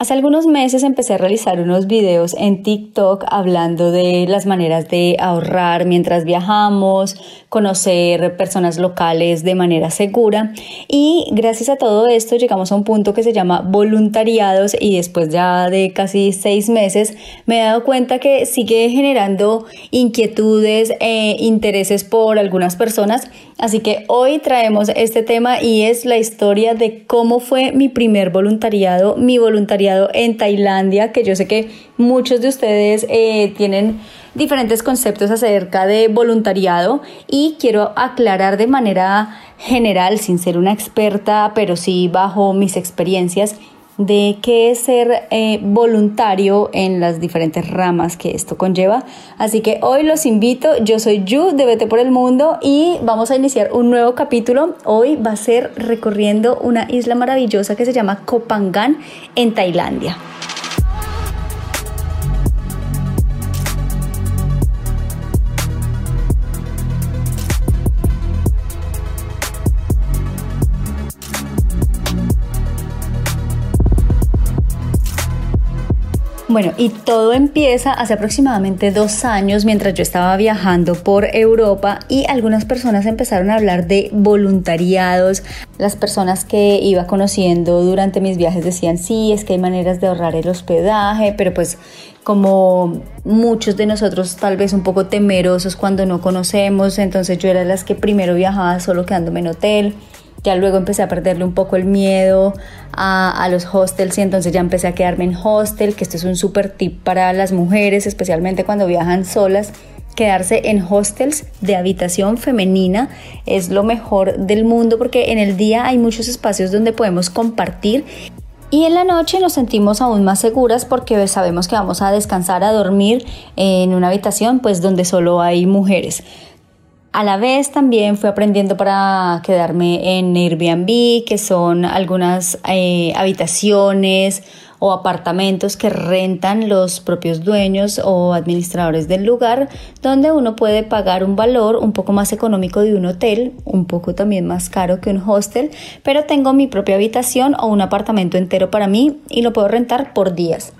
Hace algunos meses empecé a realizar unos videos en TikTok hablando de las maneras de ahorrar mientras viajamos, conocer personas locales de manera segura. Y gracias a todo esto llegamos a un punto que se llama voluntariados y después ya de casi seis meses me he dado cuenta que sigue generando inquietudes e intereses por algunas personas. Así que hoy traemos este tema y es la historia de cómo fue mi primer voluntariado, mi voluntariado en Tailandia que yo sé que muchos de ustedes eh, tienen diferentes conceptos acerca de voluntariado y quiero aclarar de manera general, sin ser una experta, pero sí bajo mis experiencias, de qué es ser eh, voluntario en las diferentes ramas que esto conlleva. Así que hoy los invito, yo soy Yu de Vete por el Mundo y vamos a iniciar un nuevo capítulo. Hoy va a ser recorriendo una isla maravillosa que se llama Kopangan en Tailandia. Bueno, y todo empieza hace aproximadamente dos años mientras yo estaba viajando por Europa y algunas personas empezaron a hablar de voluntariados. Las personas que iba conociendo durante mis viajes decían, sí, es que hay maneras de ahorrar el hospedaje, pero pues como muchos de nosotros tal vez un poco temerosos cuando no conocemos, entonces yo era las que primero viajaba solo quedándome en hotel. Ya luego empecé a perderle un poco el miedo a, los hostels y entonces ya empecé a quedarme en hostel, que esto es un súper tip para las mujeres, especialmente cuando viajan solas. Quedarse en hostels de habitación femenina es lo mejor del mundo porque en el día hay muchos espacios donde podemos compartir y en la noche nos sentimos aún más seguras porque sabemos que vamos a descansar, a dormir en una habitación pues donde solo hay mujeres. A la vez también fui aprendiendo para quedarme en Airbnb, que son algunas eh, habitaciones o apartamentos que rentan los propios dueños o administradores del lugar, donde uno puede pagar un valor un poco más económico de un hotel, un poco también más caro que un hostel, pero tengo mi propia habitación o un apartamento entero para mí y lo puedo rentar por días.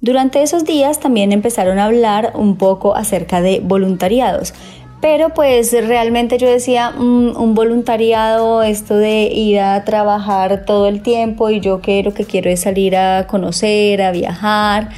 Durante esos días también empezaron a hablar un poco acerca de voluntariados. Pero pues realmente yo decía, mm, un voluntariado, esto de ir a trabajar todo el tiempo y yo que lo que quiero es salir a conocer, a viajar,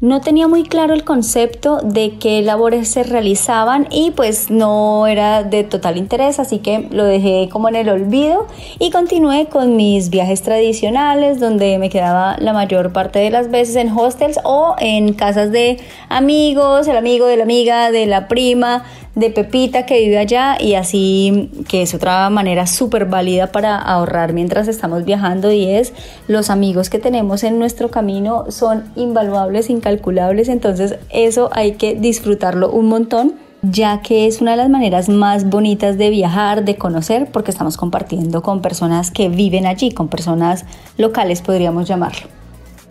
no tenía muy claro el concepto de qué labores se realizaban y pues no era de total interés, así que lo dejé como en el olvido y continué con mis viajes tradicionales donde me quedaba la mayor parte de las veces en hostels o en casas de amigos, el amigo de la amiga, de la prima, de Pepita que vive allá y así que es otra manera súper válida para ahorrar mientras estamos viajando y es los amigos que tenemos en nuestro camino son invaluables, incalculables, entonces eso hay que disfrutarlo un montón ya que es una de las maneras más bonitas de viajar, de conocer, porque estamos compartiendo con personas que viven allí, con personas locales podríamos llamarlo.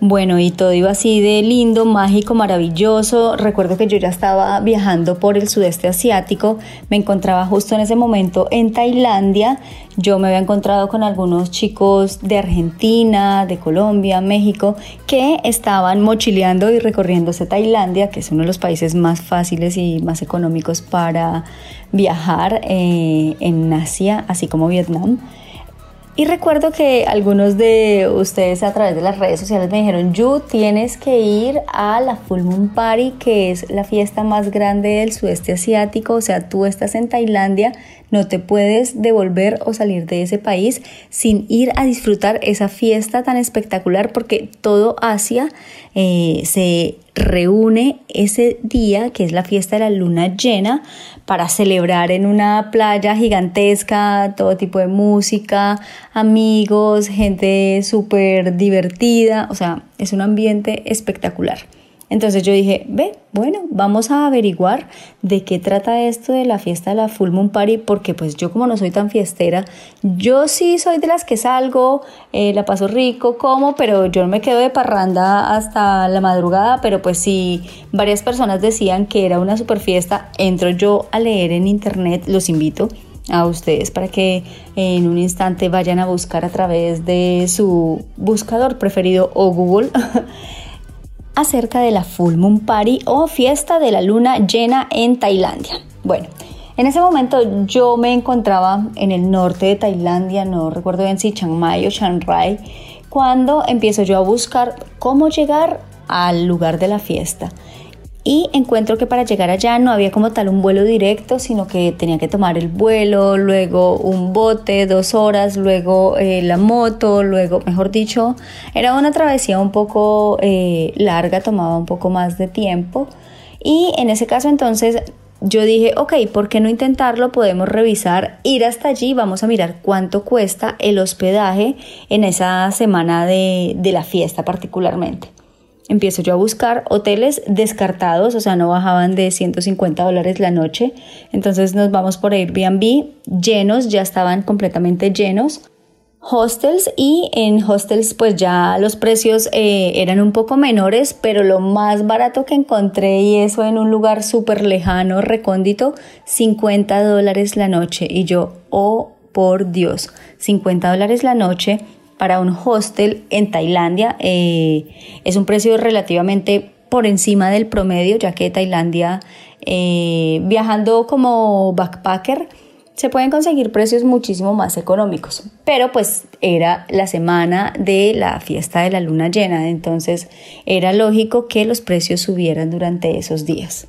Bueno, y todo iba así de lindo, mágico, maravilloso. Recuerdo que yo ya estaba viajando por el sudeste asiático, me encontraba justo en ese momento en Tailandia. Yo me había encontrado con algunos chicos de Argentina, de Colombia, México, que estaban mochileando y recorriéndose Tailandia, que es uno de los países más fáciles y más económicos para viajar eh, en Asia, así como Vietnam. Y recuerdo que algunos de ustedes a través de las redes sociales me dijeron, Yu, tienes que ir a la Full Moon Party, que es la fiesta más grande del sudeste asiático. O sea, tú estás en Tailandia, no te puedes devolver o salir de ese país sin ir a disfrutar esa fiesta tan espectacular porque todo Asia eh, se reúne ese día, que es la fiesta de la luna llena, para celebrar en una playa gigantesca, todo tipo de música, amigos, gente súper divertida, o sea, es un ambiente espectacular. Entonces yo dije, ve, bueno, vamos a averiguar de qué trata esto de la fiesta de la Full Moon Party, porque pues yo como no soy tan fiestera, yo sí soy de las que salgo, eh, la paso rico, como, pero yo me quedo de parranda hasta la madrugada, pero pues si varias personas decían que era una super fiesta, entro yo a leer en internet, los invito a ustedes para que en un instante vayan a buscar a través de su buscador preferido o Google acerca de la Full Moon Party o fiesta de la luna llena en Tailandia. Bueno, en ese momento yo me encontraba en el norte de Tailandia, no recuerdo bien si Chiang Mai o Chiang Rai, cuando empiezo yo a buscar cómo llegar al lugar de la fiesta y encuentro que para llegar allá no había como tal un vuelo directo, sino que tenía que tomar el vuelo, luego un bote, dos horas, luego eh, la moto, luego, mejor dicho, era una travesía un poco eh, larga, tomaba un poco más de tiempo. Y en ese caso entonces yo dije, ok, ¿por qué no intentarlo? Podemos revisar, ir hasta allí, vamos a mirar cuánto cuesta el hospedaje en esa semana de, de la fiesta particularmente empiezo yo a buscar hoteles descartados, o sea, no bajaban de 150 dólares la noche. Entonces nos vamos por Airbnb llenos, ya estaban completamente llenos. Hostels y en hostels pues ya los precios eh, eran un poco menores, pero lo más barato que encontré y eso en un lugar súper lejano, recóndito, 50 dólares la noche. Y yo, oh por Dios, 50 dólares la noche para un hostel en Tailandia eh, es un precio relativamente por encima del promedio, ya que Tailandia, eh, viajando como backpacker, se pueden conseguir precios muchísimo más económicos. Pero pues era la semana de la fiesta de la luna llena, entonces era lógico que los precios subieran durante esos días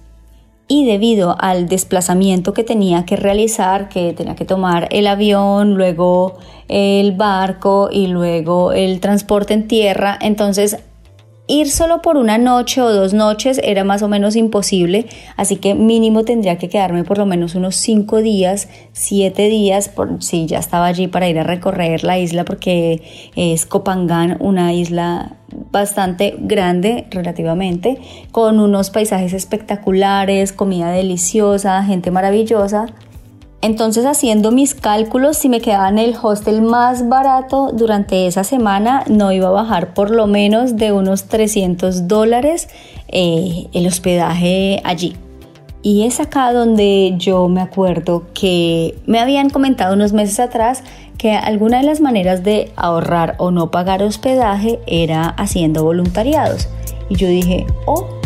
y debido al desplazamiento que tenía que realizar, que tenía que tomar el avión, luego el barco y luego el transporte en tierra, entonces Ir solo por una noche o dos noches era más o menos imposible, así que mínimo tendría que quedarme por lo menos unos cinco días, siete días, por si ya estaba allí para ir a recorrer la isla, porque es Copangán, una isla bastante grande relativamente, con unos paisajes espectaculares, comida deliciosa, gente maravillosa, entonces haciendo mis cálculos, si me quedaba en el hostel más barato durante esa semana, no iba a bajar por lo menos de unos 300 dólares eh, el hospedaje allí. Y es acá donde yo me acuerdo que me habían comentado unos meses atrás que alguna de las maneras de ahorrar o no pagar hospedaje era haciendo voluntariados. Y yo dije, oh,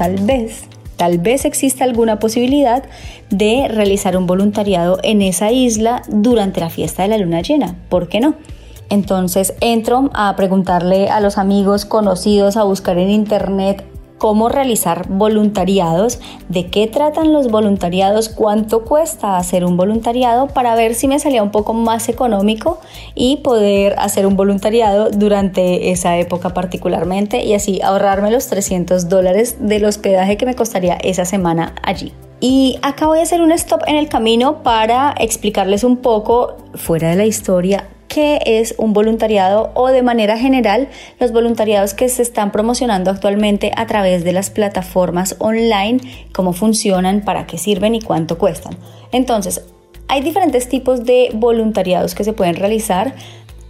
tal vez, tal vez exista alguna posibilidad de realizar un voluntariado en esa isla durante la fiesta de la luna llena. ¿Por qué no? Entonces entro a preguntarle a los amigos conocidos, a buscar en internet cómo realizar voluntariados, de qué tratan los voluntariados, cuánto cuesta hacer un voluntariado para ver si me salía un poco más económico y poder hacer un voluntariado durante esa época particularmente y así ahorrarme los 300 dólares del hospedaje que me costaría esa semana allí. Y acá voy a hacer un stop en el camino para explicarles un poco, fuera de la historia, qué es un voluntariado o de manera general los voluntariados que se están promocionando actualmente a través de las plataformas online, cómo funcionan, para qué sirven y cuánto cuestan. Entonces, hay diferentes tipos de voluntariados que se pueden realizar.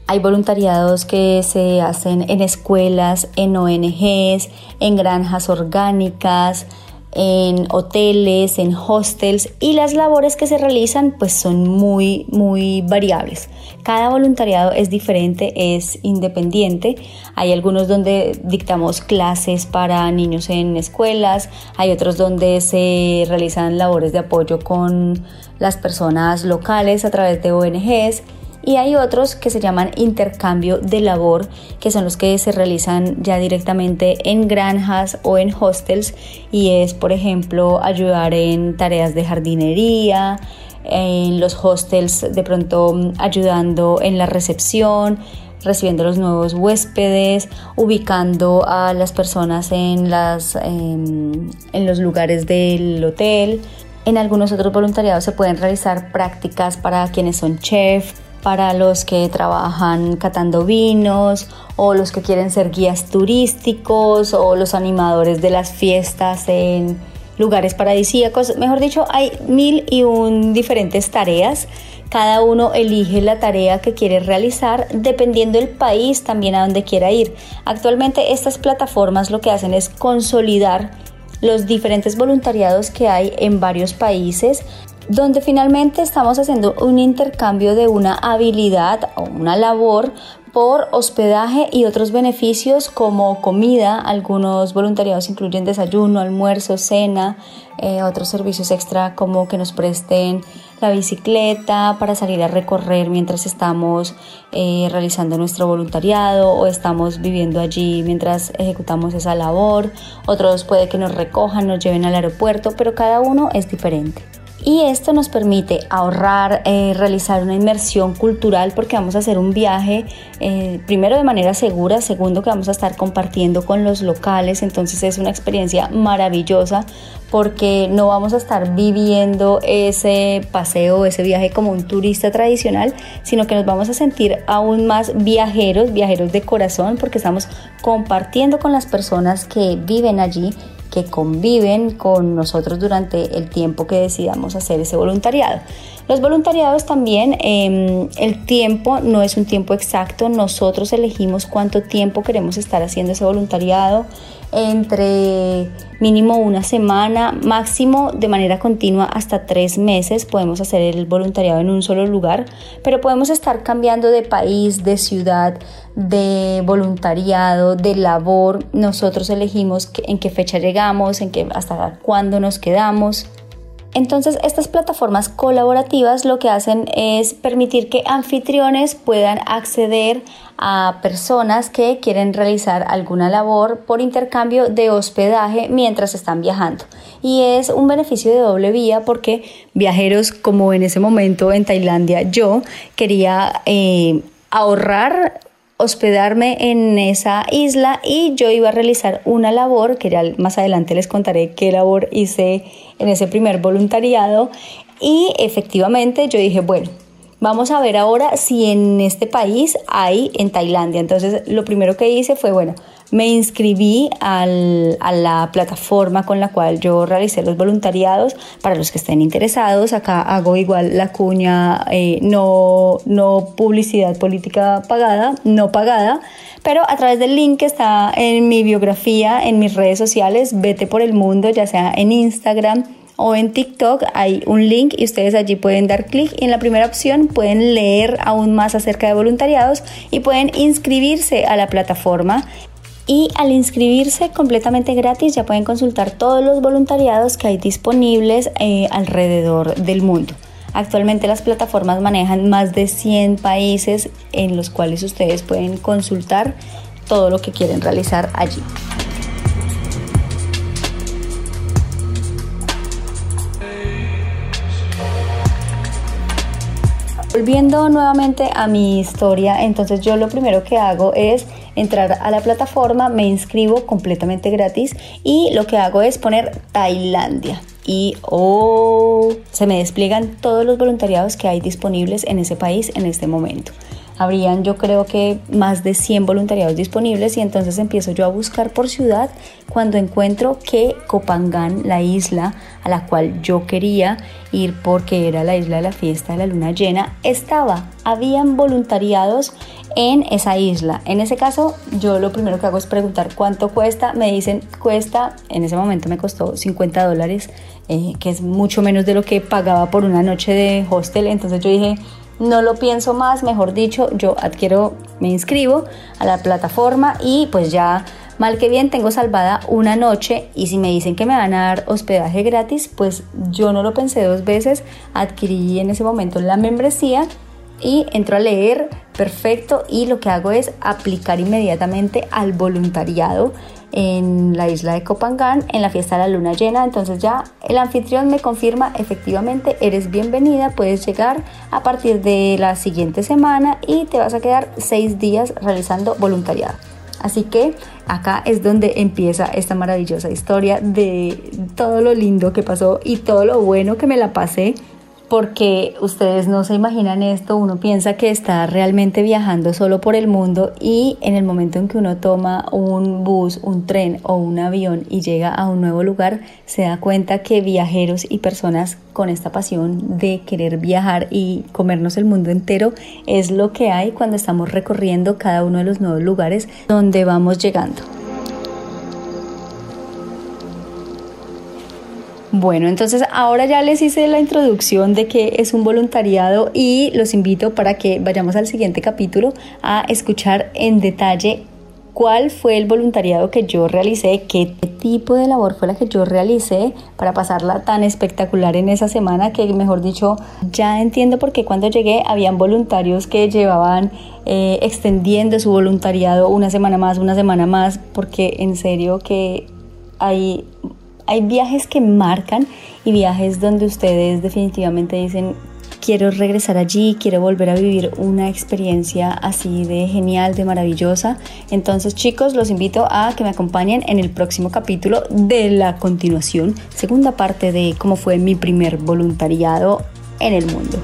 Hay voluntariados que se hacen en escuelas, en ONGs, en granjas orgánicas, en hoteles, en hostels y las labores que se realizan pues son muy muy variables. Cada voluntariado es diferente, es independiente. Hay algunos donde dictamos clases para niños en escuelas, hay otros donde se realizan labores de apoyo con las personas locales a través de ONGs y hay otros que se llaman intercambio de labor, que son los que se realizan ya directamente en granjas o en hostels y es, por ejemplo, ayudar en tareas de jardinería, en los hostels de pronto ayudando en la recepción, recibiendo los nuevos huéspedes, ubicando a las personas en, las, en, en los lugares del hotel. En algunos otros voluntariados se pueden realizar prácticas para quienes son chefs, para los que trabajan catando vinos o los que quieren ser guías turísticos o los animadores de las fiestas en lugares paradisíacos. Mejor dicho, hay mil y un diferentes tareas cada uno elige la tarea que quiere realizar dependiendo del país también a donde quiera ir. Actualmente estas plataformas lo que hacen es consolidar los diferentes voluntariados que hay en varios países donde finalmente estamos haciendo un intercambio de una habilidad o una labor por hospedaje y otros beneficios como comida. Algunos voluntariados incluyen desayuno, almuerzo, cena, eh, otros servicios extra como que nos presten la bicicleta para salir a recorrer mientras estamos eh, realizando nuestro voluntariado o estamos viviendo allí mientras ejecutamos esa labor. Otros puede que nos recojan, nos lleven al aeropuerto, pero cada uno es diferente y esto nos permite ahorrar, eh, realizar una inmersión cultural porque vamos a hacer un viaje eh, primero de manera segura, segundo que vamos a estar compartiendo con los locales, entonces es una experiencia maravillosa porque no vamos a estar viviendo ese paseo, ese viaje como un turista tradicional, sino que nos vamos a sentir aún más viajeros, viajeros de corazón, porque estamos compartiendo con las personas que viven allí que conviven con nosotros durante el tiempo que decidamos hacer ese voluntariado. Los voluntariados también, em, el tiempo no es un tiempo exacto, nosotros elegimos cuánto tiempo queremos estar haciendo ese voluntariado, entre mínimo una semana, máximo de manera continua hasta tres meses podemos hacer el voluntariado en un solo lugar, pero podemos estar cambiando de país, de ciudad, de voluntariado, de labor. Nosotros elegimos en qué fecha llegamos, en qué, hasta cuándo nos quedamos. Entonces, estas plataformas colaborativas lo que hacen es permitir que anfitriones puedan acceder a personas que quieren realizar alguna labor por intercambio de hospedaje mientras están viajando. Y es un beneficio de doble vía porque viajeros como en ese momento en Tailandia yo quería eh, ahorrar hospedarme en esa isla y yo iba a realizar una labor, que ya más adelante les contaré qué labor hice en ese primer voluntariado y efectivamente yo dije, bueno, vamos a ver ahora si en este país hay en Tailandia. Entonces lo primero que hice fue, bueno, me inscribí a la plataforma con la cual yo realicé los voluntariados. Para los que estén interesados, acá hago igual la cuña, eh, no, no publicidad política pagada, no pagada, pero a través del link que está en mi biografía, en mis redes sociales, vete por el mundo, ya sea en Instagram o en TikTok hay un link y ustedes allí pueden dar clic y en la primera opción pueden leer aún más acerca de voluntariados y pueden inscribirse a la plataforma y al inscribirse completamente gratis ya pueden consultar todos los voluntariados que hay disponibles eh, alrededor del mundo. Actualmente las plataformas manejan más de 100 países en los cuales ustedes pueden consultar todo lo que quieren realizar allí. Volviendo nuevamente a mi historia, entonces yo lo primero que hago es entrar a la plataforma, me inscribo completamente gratis y lo que hago es poner Tailandia. Y oh, se me despliegan todos los voluntariados que hay disponibles en ese país en este momento habrían yo creo que más de 100 voluntariados disponibles y entonces empiezo yo a buscar por ciudad cuando encuentro que Copangán, la isla a la cual yo quería ir porque era la isla de la fiesta de la luna llena, estaba, habían voluntariados en esa isla. En ese caso, yo lo primero que hago es preguntar cuánto cuesta. Me dicen, cuesta, en ese momento me costó 50 dólares, eh, que es mucho menos de lo que pagaba por una noche de hostel. Entonces yo dije, no lo pienso más, mejor dicho, yo adquiero, me inscribo a la plataforma y pues ya mal que bien tengo salvada una noche y si me dicen que me van a dar hospedaje gratis, pues yo no lo pensé dos veces, adquirí en ese momento la membresía y entro a leer, perfecto, y lo que hago es aplicar inmediatamente al voluntariado en la isla de Copangán en la fiesta de la luna llena. Entonces ya el anfitrión me confirma efectivamente eres bienvenida, puedes llegar a partir de la siguiente semana y te vas a quedar seis días realizando voluntariado. Así que acá es donde empieza esta maravillosa historia de todo lo lindo que pasó y todo lo bueno que me la pasé porque ustedes no se imaginan esto, uno piensa que está realmente viajando solo por el mundo y en el momento en que uno toma un bus, un tren o un avión y llega a un nuevo lugar, se da cuenta que viajeros y personas con esta pasión de querer viajar y comernos el mundo entero es lo que hay cuando estamos recorriendo cada uno de los nuevos lugares donde vamos llegando. Bueno, entonces ahora ya les hice la introducción de qué es un voluntariado y los invito para que vayamos al siguiente capítulo a escuchar en detalle cuál fue el voluntariado que yo realicé, qué tipo de labor fue la que yo realicé para pasarla tan espectacular en esa semana que mejor dicho ya entiendo por qué cuando llegué habían voluntarios que llevaban eh, extendiendo su voluntariado una semana más, una semana más, porque en serio que hay hay viajes que marcan y viajes donde ustedes definitivamente dicen, quiero regresar allí, quiero volver a vivir una experiencia así de genial, de maravillosa. Entonces chicos, los invito a que me acompañen en el próximo capítulo de la continuación, segunda parte de cómo fue mi primer voluntariado en el mundo.